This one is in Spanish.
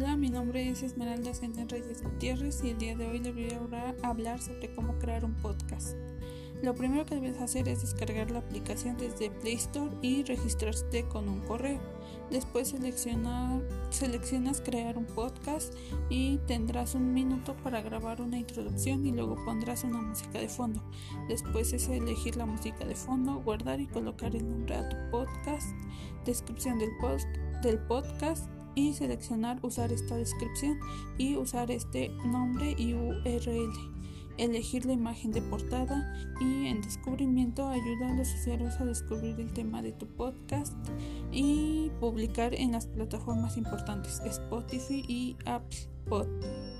Hola, mi nombre es Esmeralda Senden Reyes Gutiérrez y el día de hoy les voy a hablar sobre cómo crear un podcast. Lo primero que debes hacer es descargar la aplicación desde Play Store y registrarte con un correo. Después seleccionar, seleccionas crear un podcast y tendrás un minuto para grabar una introducción y luego pondrás una música de fondo. Después es elegir la música de fondo, guardar y colocar el nombre a tu podcast, descripción del, post, del podcast y seleccionar usar esta descripción y usar este nombre y URL. Elegir la imagen de portada y en descubrimiento ayuda a los usuarios a descubrir el tema de tu podcast y publicar en las plataformas importantes Spotify y Apple Podcast.